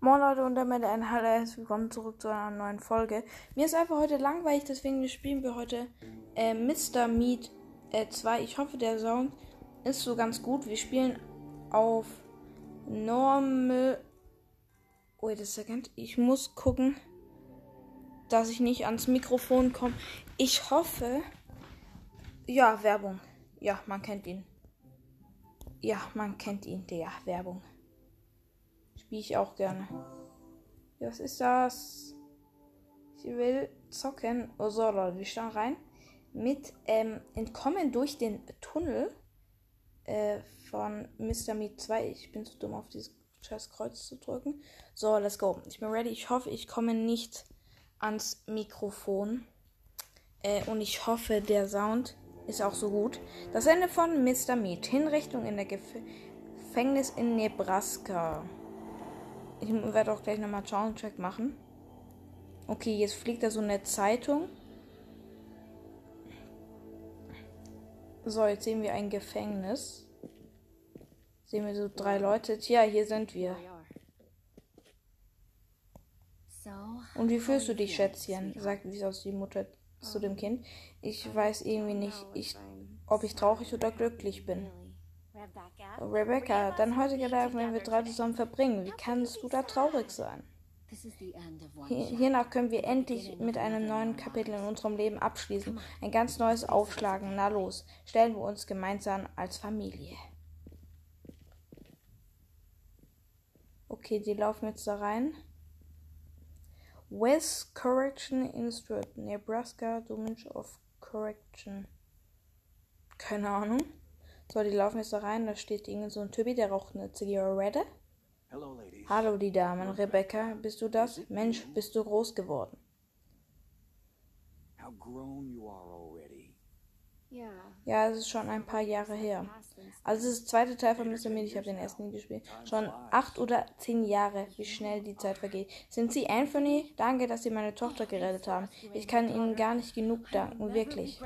Moin Leute und damit ein Hallo, herzlich willkommen zurück zu einer neuen Folge. Mir ist einfach heute langweilig, deswegen spielen wir heute äh, Mr. Meat äh, 2. Ich hoffe, der Sound ist so ganz gut. Wir spielen auf Normal. Wait a second. Ich muss gucken, dass ich nicht ans Mikrofon komme. Ich hoffe. Ja, Werbung. Ja, man kennt ihn. Ja, man kennt ihn, der Werbung. Spiele ich auch gerne. Was ist das? Ich will zocken. Oh so, Leute, wir schauen rein. Mit ähm, Entkommen durch den Tunnel äh, von Mr. Meat 2. Ich bin zu dumm, auf dieses scheiß Kreuz zu drücken. So, let's go. Ich bin ready. Ich hoffe, ich komme nicht ans Mikrofon. Äh, und ich hoffe, der Sound ist auch so gut. Das Ende von Mr. Meat. Hinrichtung in der Gefängnis in Nebraska. Ich werde auch gleich nochmal Soundcheck machen. Okay, jetzt fliegt da so eine Zeitung. So, jetzt sehen wir ein Gefängnis. Sehen wir so drei Leute. Tja, hier sind wir. Und wie fühlst du dich, Schätzchen? sagt aus die Mutter zu dem Kind. Ich weiß irgendwie nicht, ich, ob ich traurig oder glücklich bin. Rebecca, dein heutiger Tag werden wir drei zusammen verbringen. Wie kannst du da traurig sein? Hiernach können wir endlich mit einem neuen Kapitel in unserem Leben abschließen. Ein ganz neues Aufschlagen. Na los, stellen wir uns gemeinsam als Familie. Okay, die laufen jetzt da rein. West Correction Institute, Nebraska Domain of Correction. Keine Ahnung. So, die laufen jetzt da rein. Da steht irgend so ein Typi, der raucht eine Zigarette. Hallo, die Damen. Rebecca, bist du das? Mensch, bist du groß geworden. Ja, es ist schon ein paar Jahre her. Also, es ist der zweite Teil von Mr. Meat. Ich habe den ersten nie gespielt. Schon acht oder zehn Jahre, wie schnell die Zeit vergeht. Sind Sie Anthony? Danke, dass Sie meine Tochter gerettet haben. Ich kann Ihnen gar nicht genug danken, wirklich.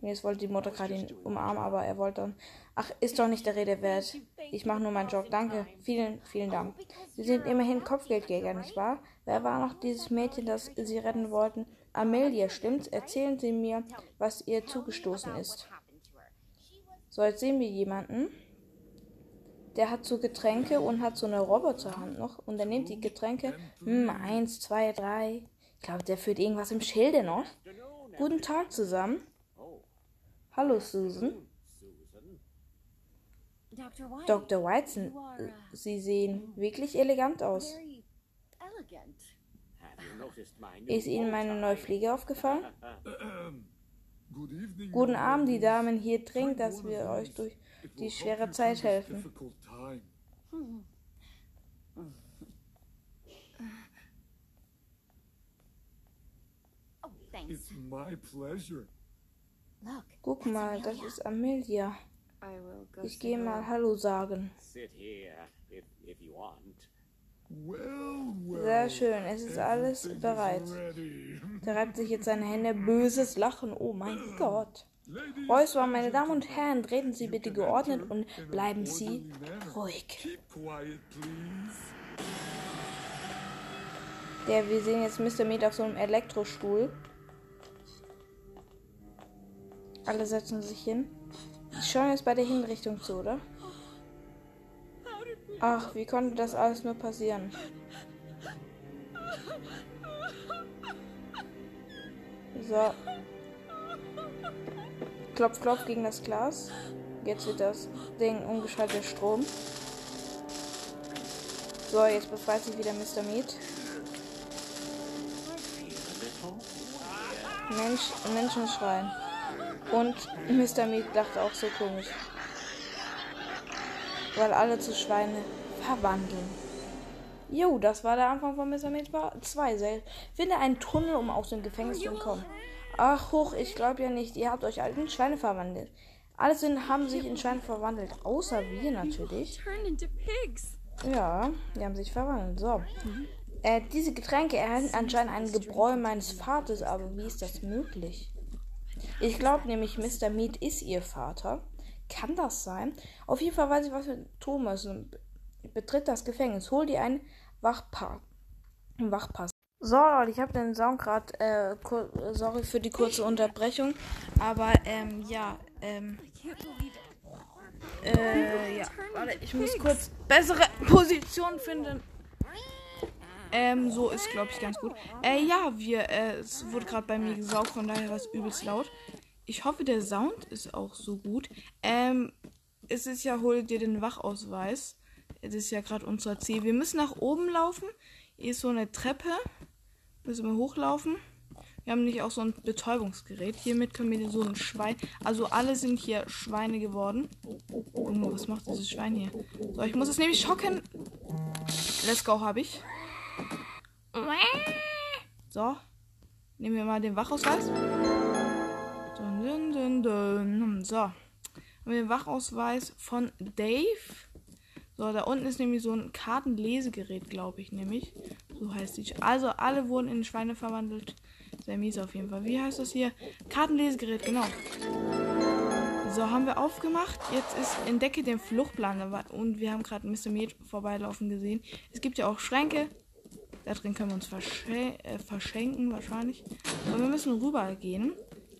Jetzt wollte die Mutter gerade ihn umarmen, aber er wollte dann. Ach, ist doch nicht der Rede wert. Ich mache nur meinen Job. Danke. Vielen, vielen Dank. Sie sind immerhin Kopfgeldjäger, nicht wahr? Wer war noch dieses Mädchen, das Sie retten wollten? Amelia, stimmt's? Erzählen Sie mir, was ihr zugestoßen ist. So, jetzt sehen wir jemanden. Der hat so Getränke und hat so eine Roboterhand noch. Und er nimmt die Getränke. Hm, eins, zwei, drei. Ich glaube, der führt irgendwas im Schilde noch. Guten Tag zusammen. Hallo, Susan. Dr. Whiteson, Sie sehen wirklich elegant aus. Ist Ihnen meine neue Fliege aufgefallen? Guten Abend, die Damen. Hier dringend, dass wir euch durch die schwere Zeit helfen. Guck mal, das ist Amelia. Ich gehe mal Hallo sagen. Sehr schön, es ist alles bereit. Der reibt sich jetzt seine Hände. Böses Lachen, oh mein Gott. Räusper, meine Damen und Herren, treten Sie bitte geordnet und bleiben Sie ruhig. Der, wir sehen jetzt Mr. Meat auf so einem Elektrostuhl. Alle setzen sich hin. Die schauen jetzt bei der Hinrichtung zu, oder? Ach, wie konnte das alles nur passieren? So. Klopf, klopf gegen das Glas. Jetzt wird das Ding umgeschaltet Strom. So, jetzt befreit sich wieder Mr. Meat. Mensch, Menschen schreien. Und Mr. Meat dachte auch so komisch. Weil alle zu Schweine verwandeln. Jo, das war der Anfang von Mr. Meat 2. Finde einen Tunnel, um aus dem Gefängnis zu entkommen. Ach, hoch, ich glaube ja nicht. Ihr habt euch in Schweine verwandelt. Alle sind, haben sich in Schweine verwandelt. Außer wir natürlich. Ja, die haben sich verwandelt. So. Äh, diese Getränke erhalten anscheinend ein Gebräu meines Vaters, aber wie ist das möglich? Ich glaube nämlich, Mr. Meat ist ihr Vater. Kann das sein? Auf jeden Fall weiß ich, was wir tun müssen. Betritt das Gefängnis. Hol dir ein Wachpa Wachpass. So, Leute, ich habe den Sound gerade, äh, sorry für die kurze Unterbrechung, aber, ähm, ja, ähm, äh, ja, warte, ich muss kurz bessere Position finden. Ähm, so ist, glaube ich, ganz gut. Äh, ja, wir, äh, es wurde gerade bei mir gesaugt, von daher war es übelst laut. Ich hoffe, der Sound ist auch so gut. Ähm, es ist ja, hol dir den Wachausweis. Das ist ja gerade unser Ziel. Wir müssen nach oben laufen. Hier ist so eine Treppe. Müssen wir hochlaufen. Wir haben nicht auch so ein Betäubungsgerät. Hiermit können wir so ein Schwein. Also alle sind hier Schweine geworden. Oh, was macht dieses Schwein hier? So, ich muss es nämlich schocken. Let's go, habe ich. So. Nehmen wir mal den Wachausweis. Dun, dun, dun, dun. So. Wir den Wachausweis von Dave. So, da unten ist nämlich so ein Kartenlesegerät, glaube ich, nämlich. So heißt die. Also, alle wurden in Schweine verwandelt. Sehr mies auf jeden Fall. Wie heißt das hier? Kartenlesegerät, genau. So, haben wir aufgemacht. Jetzt ist entdecke den Fluchtplan. Und wir haben gerade Mr. Med vorbeilaufen gesehen. Es gibt ja auch Schränke. Da drin können wir uns verschen äh, verschenken, wahrscheinlich. Aber wir müssen rüber gehen.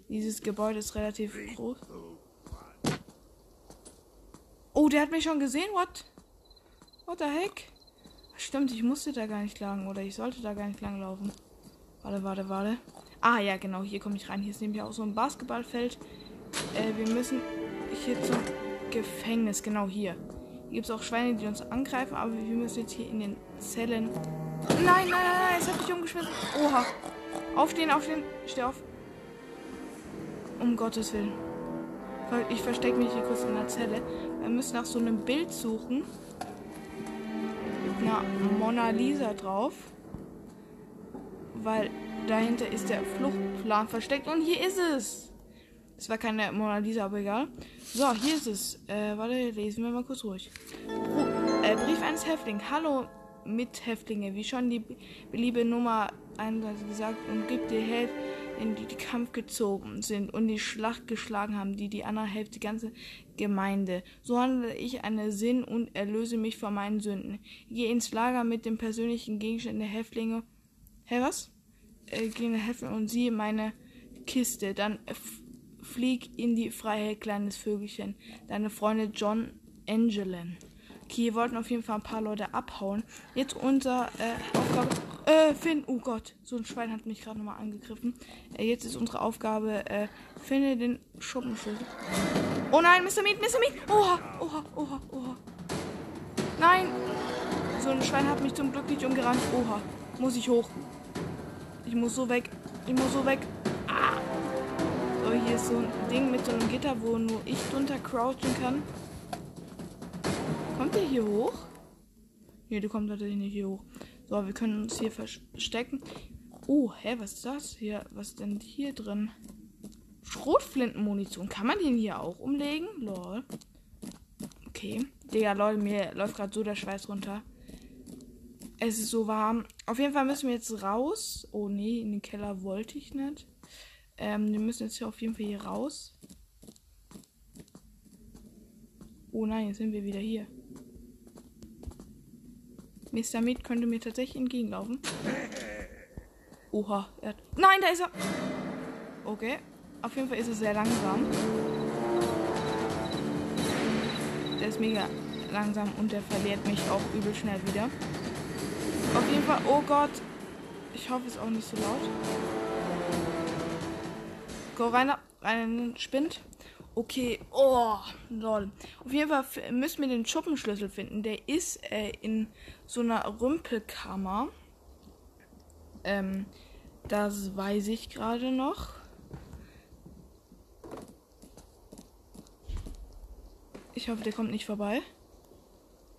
Dieses Gebäude ist relativ groß. Oh, der hat mich schon gesehen. What? What the heck? Stimmt, ich musste da gar nicht lang. Oder ich sollte da gar nicht lang laufen. Warte, warte, warte. Ah, ja, genau. Hier komme ich rein. Hier ist nämlich auch so ein Basketballfeld. Äh, wir müssen hier zum Gefängnis. Genau hier. Hier gibt es auch Schweine, die uns angreifen. Aber wir müssen jetzt hier in den Zellen. Nein, nein, nein, nein. Es hat mich umgeschmissen. Oha. Aufstehen, aufstehen. Steh auf. Um Gottes Willen. Ich verstecke mich hier kurz in der Zelle. Wir müssen nach so einem Bild suchen. Mit einer Mona Lisa drauf weil dahinter ist der Fluchtplan versteckt und hier ist es. Es war keine Mona Lisa, aber egal. So, hier ist es. Äh, warte, lesen wir mal kurz ruhig. Br äh, Brief eines Häftlings. Hallo, Mithäftlinge. Wie schon die liebe Nummer 31 gesagt und gibt dir Helf, in die, die Kampf gezogen sind und die Schlacht geschlagen haben, die die andere Hälfte, die ganze Gemeinde. So handle ich eine Sinn und erlöse mich von meinen Sünden. Gehe ins Lager mit dem persönlichen Gegenstand der Häftlinge. Hä, was? äh, gehen helfen und sieh meine Kiste. Dann flieg in die Freiheit, kleines Vögelchen. Deine Freunde John Angelin. Okay, wollten auf jeden Fall ein paar Leute abhauen. Jetzt unser äh, Aufgabe. Äh, Finn, oh Gott, so ein Schwein hat mich gerade nochmal angegriffen. Äh, jetzt ist unsere Aufgabe, äh, finde den Schuppenschlüssel. Oh nein, Mr. Meat, Mr. Meat! Oha, oha, oha, oha. Nein! So ein Schwein hat mich zum Glück nicht umgerannt. Oha, muss ich hoch. Ich muss so weg. Ich muss so weg. Ah. So, hier ist so ein Ding mit so einem Gitter, wo nur ich drunter crouchen kann. Kommt der hier hoch? Ne, der kommt natürlich nicht hier hoch. So, wir können uns hier verstecken. Oh, hä, was ist das hier? Was ist denn hier drin? Schrotflintenmunition. Kann man den hier auch umlegen? Lol. Okay. Digga, Leute, mir läuft gerade so der Schweiß runter. Es ist so warm. Auf jeden Fall müssen wir jetzt raus. Oh nee, in den Keller wollte ich nicht. Ähm, wir müssen jetzt hier auf jeden Fall hier raus. Oh nein, jetzt sind wir wieder hier. Mr. Meat könnte mir tatsächlich entgegenlaufen. Oha, er hat... Nein, da ist er! Okay. Auf jeden Fall ist er sehr langsam. Der ist mega langsam und der verliert mich auch übel schnell wieder. Auf jeden Fall, oh Gott. Ich hoffe, es ist auch nicht so laut. Go rein, rein Spind. Okay, oh, lol. Auf jeden Fall müssen wir den Schuppenschlüssel finden. Der ist äh, in so einer Rümpelkammer. Ähm, das weiß ich gerade noch. Ich hoffe, der kommt nicht vorbei.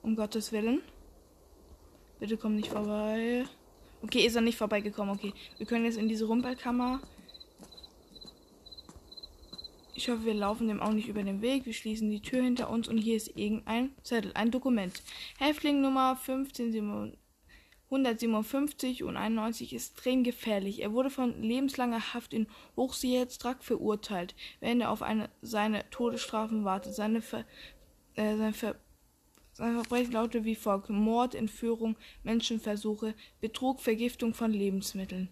Um Gottes Willen. Bitte komm nicht vorbei. Okay, ist er nicht vorbeigekommen. Okay, wir können jetzt in diese Rumpelkammer. Ich hoffe, wir laufen dem auch nicht über den Weg. Wir schließen die Tür hinter uns und hier ist irgendein Zettel, ein Dokument. Häftling Nummer 157 und 91 ist extrem gefährlich. Er wurde von lebenslanger Haft in Hochsicherheitstrakt verurteilt, während er auf eine, seine Todesstrafen wartet. Seine, Ver, äh, seine Ver, Seine Verbrechen lautete wie folgt: Mord, Entführung, Menschenversuche, Betrug, Vergiftung von Lebensmitteln.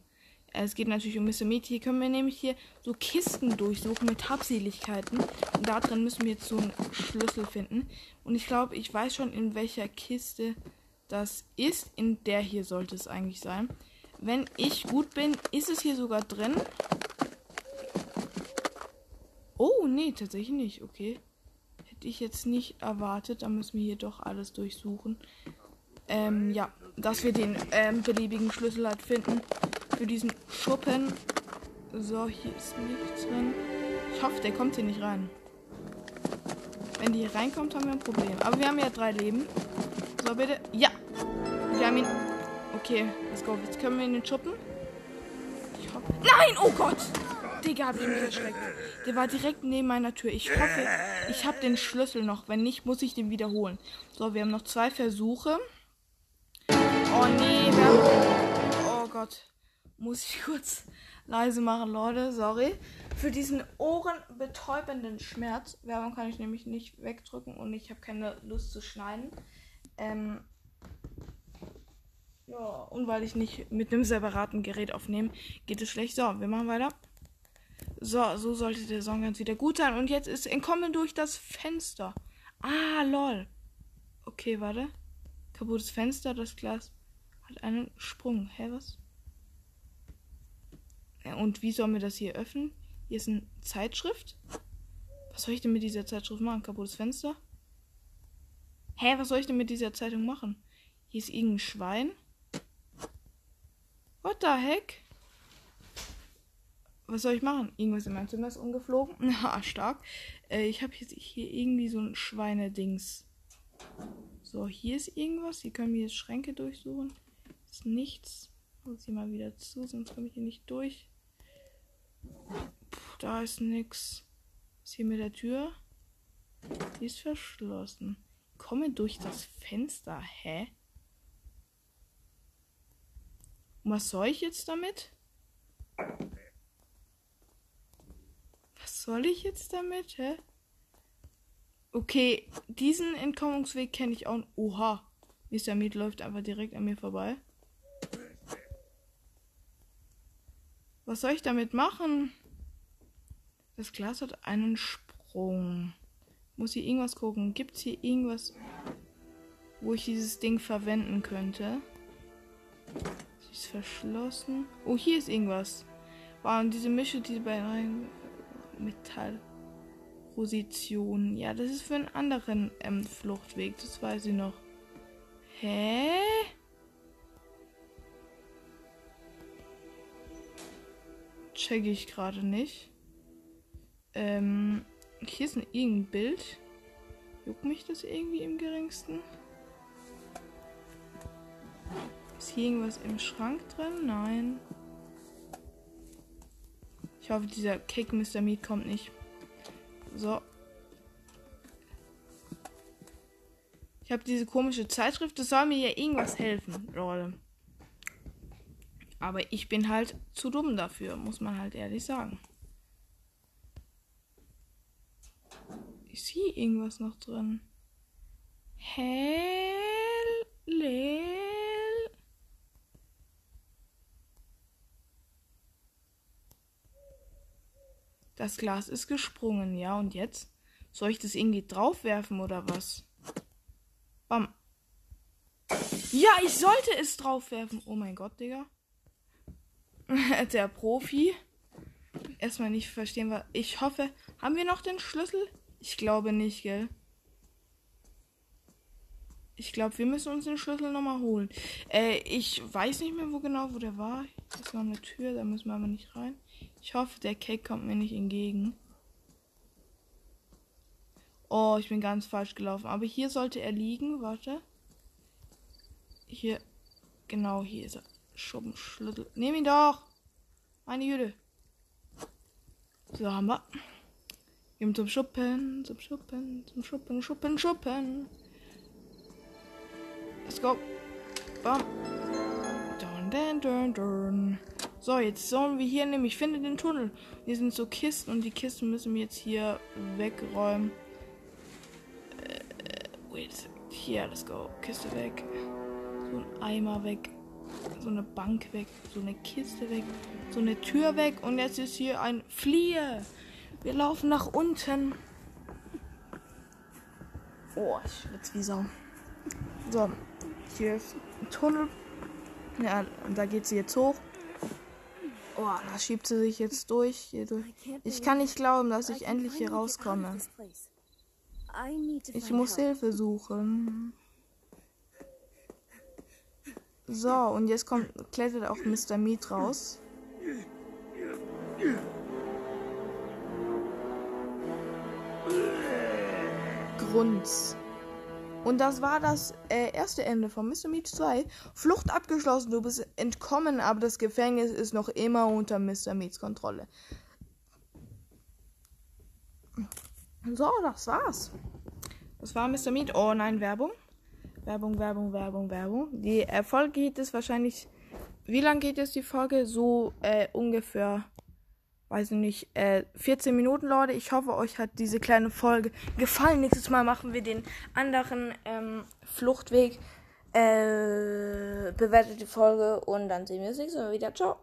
Es geht natürlich um Mr. Meat. Hier können wir nämlich hier so Kisten durchsuchen mit Habseligkeiten. Und da drin müssen wir jetzt so einen Schlüssel finden. Und ich glaube, ich weiß schon, in welcher Kiste das ist. In der hier sollte es eigentlich sein. Wenn ich gut bin, ist es hier sogar drin. Oh, nee, tatsächlich nicht. Okay. Hätte ich jetzt nicht erwartet. Da müssen wir hier doch alles durchsuchen. Ähm, ja, dass wir den ähm, beliebigen Schlüssel halt finden für diesen Schuppen. So, hier ist nichts drin. Ich hoffe, der kommt hier nicht rein. Wenn die hier reinkommt, haben wir ein Problem. Aber wir haben ja drei Leben. So, bitte. Ja! Wir haben ihn. Okay, let's go. Jetzt können wir den Schuppen. Ich hoffe. Nein! Oh Gott! Digga, hab ich mich erschreckt. Der war direkt neben meiner Tür. Ich hoffe, ich habe den Schlüssel noch. Wenn nicht, muss ich den wiederholen. So, wir haben noch zwei Versuche. Oh nee, wir haben... Oh Gott muss ich kurz leise machen, Leute. Sorry. Für diesen ohrenbetäubenden Schmerz. Werbung kann ich nämlich nicht wegdrücken und ich habe keine Lust zu schneiden. Ähm, ja, und weil ich nicht mit einem separaten Gerät aufnehme, geht es schlecht. So, wir machen weiter. So, so sollte der Song ganz wieder gut sein. Und jetzt ist Entkommen durch das Fenster. Ah, lol. Okay, warte. Kaputtes Fenster, das Glas hat einen Sprung. Hä, was? Und wie sollen wir das hier öffnen? Hier ist eine Zeitschrift. Was soll ich denn mit dieser Zeitschrift machen? Kaputtes Fenster? Hä, was soll ich denn mit dieser Zeitung machen? Hier ist irgendein Schwein. What the heck? Was soll ich machen? Irgendwas in meinem Zimmer ist umgeflogen. Na, stark. Äh, ich habe jetzt hier irgendwie so ein Schweinedings. So, hier ist irgendwas. Hier können wir jetzt Schränke durchsuchen. Ist nichts. Muss ich mal wieder zu, sonst komme ich hier nicht durch. Da ist nix. Ist hier mit der Tür? Die ist verschlossen. Komme durch das Fenster. Hä? Und was soll ich jetzt damit? Was soll ich jetzt damit, hä? Okay, diesen Entkommungsweg kenne ich auch. Oha. Mr. Meat läuft einfach direkt an mir vorbei. Was soll ich damit machen? Das Glas hat einen Sprung. Muss hier irgendwas gucken? Gibt es hier irgendwas, wo ich dieses Ding verwenden könnte? Sie ist verschlossen. Oh, hier ist irgendwas. Wow, und diese Mische, diese beiden Metallpositionen. Ja, das ist für einen anderen ähm, Fluchtweg. Das weiß ich noch. Hä? Checke ich gerade nicht. Ähm, hier ist ein irgendein Bild. Juckt mich das irgendwie im geringsten? Ist hier irgendwas im Schrank drin? Nein. Ich hoffe, dieser Cake Mr. Meat kommt nicht. So. Ich habe diese komische Zeitschrift. Das soll mir ja irgendwas helfen, Leute. Aber ich bin halt zu dumm dafür, muss man halt ehrlich sagen. Ist hier irgendwas noch drin? Hell. Das Glas ist gesprungen, ja. Und jetzt? Soll ich das irgendwie draufwerfen oder was? Bam. Ja, ich sollte es draufwerfen. Oh mein Gott, Digga. der Profi. Erstmal nicht verstehen, was. Ich hoffe. Haben wir noch den Schlüssel? Ich glaube nicht, gell? Ich glaube, wir müssen uns den Schlüssel nochmal holen. Äh, ich weiß nicht mehr, wo genau, wo der war. Hier ist noch eine Tür, da müssen wir aber nicht rein. Ich hoffe, der Cake kommt mir nicht entgegen. Oh, ich bin ganz falsch gelaufen. Aber hier sollte er liegen. Warte. Hier. Genau, hier ist er. Schuppenschlüssel. Nehm ihn doch! Meine Jüde. So haben wir. Gehen zum Schuppen, zum Schuppen, zum Schuppen, Schuppen, Schuppen. Let's go. Bam. Dun, dun, dun, dun. So, jetzt sollen wir hier nämlich, finde den Tunnel. Hier sind so Kisten und die Kisten müssen wir jetzt hier wegräumen. Äh, wait Hier, let's go. Kiste weg. So ein Eimer weg. So eine Bank weg. So eine Kiste weg. So eine Tür weg. Und jetzt ist hier ein Fliehe. Wir laufen nach unten. Oh, ich schwitze wie Sau. So, hier ist ein Tunnel. Ja, und da geht sie jetzt hoch. Oh, da schiebt sie sich jetzt durch. Hier durch. Ich kann nicht glauben, dass ich endlich hier rauskomme. Ich muss Hilfe suchen. So, und jetzt kommt, klettert auch Mr. Meat raus. Grunz. Und das war das äh, erste Ende von Mr. Meat 2. Flucht abgeschlossen, du bist entkommen, aber das Gefängnis ist noch immer unter Mr. Meats Kontrolle. So, das war's. Das war Mr. Meat. Oh nein, Werbung. Werbung, Werbung, Werbung, Werbung. Die Erfolg geht es wahrscheinlich. Wie lange geht jetzt die Folge? So äh, ungefähr weiß ich nicht, äh, 14 Minuten, Leute. Ich hoffe, euch hat diese kleine Folge gefallen. Nächstes Mal machen wir den anderen ähm, Fluchtweg. Äh, bewertet die Folge und dann sehen wir uns nächstes Mal wieder. Ciao.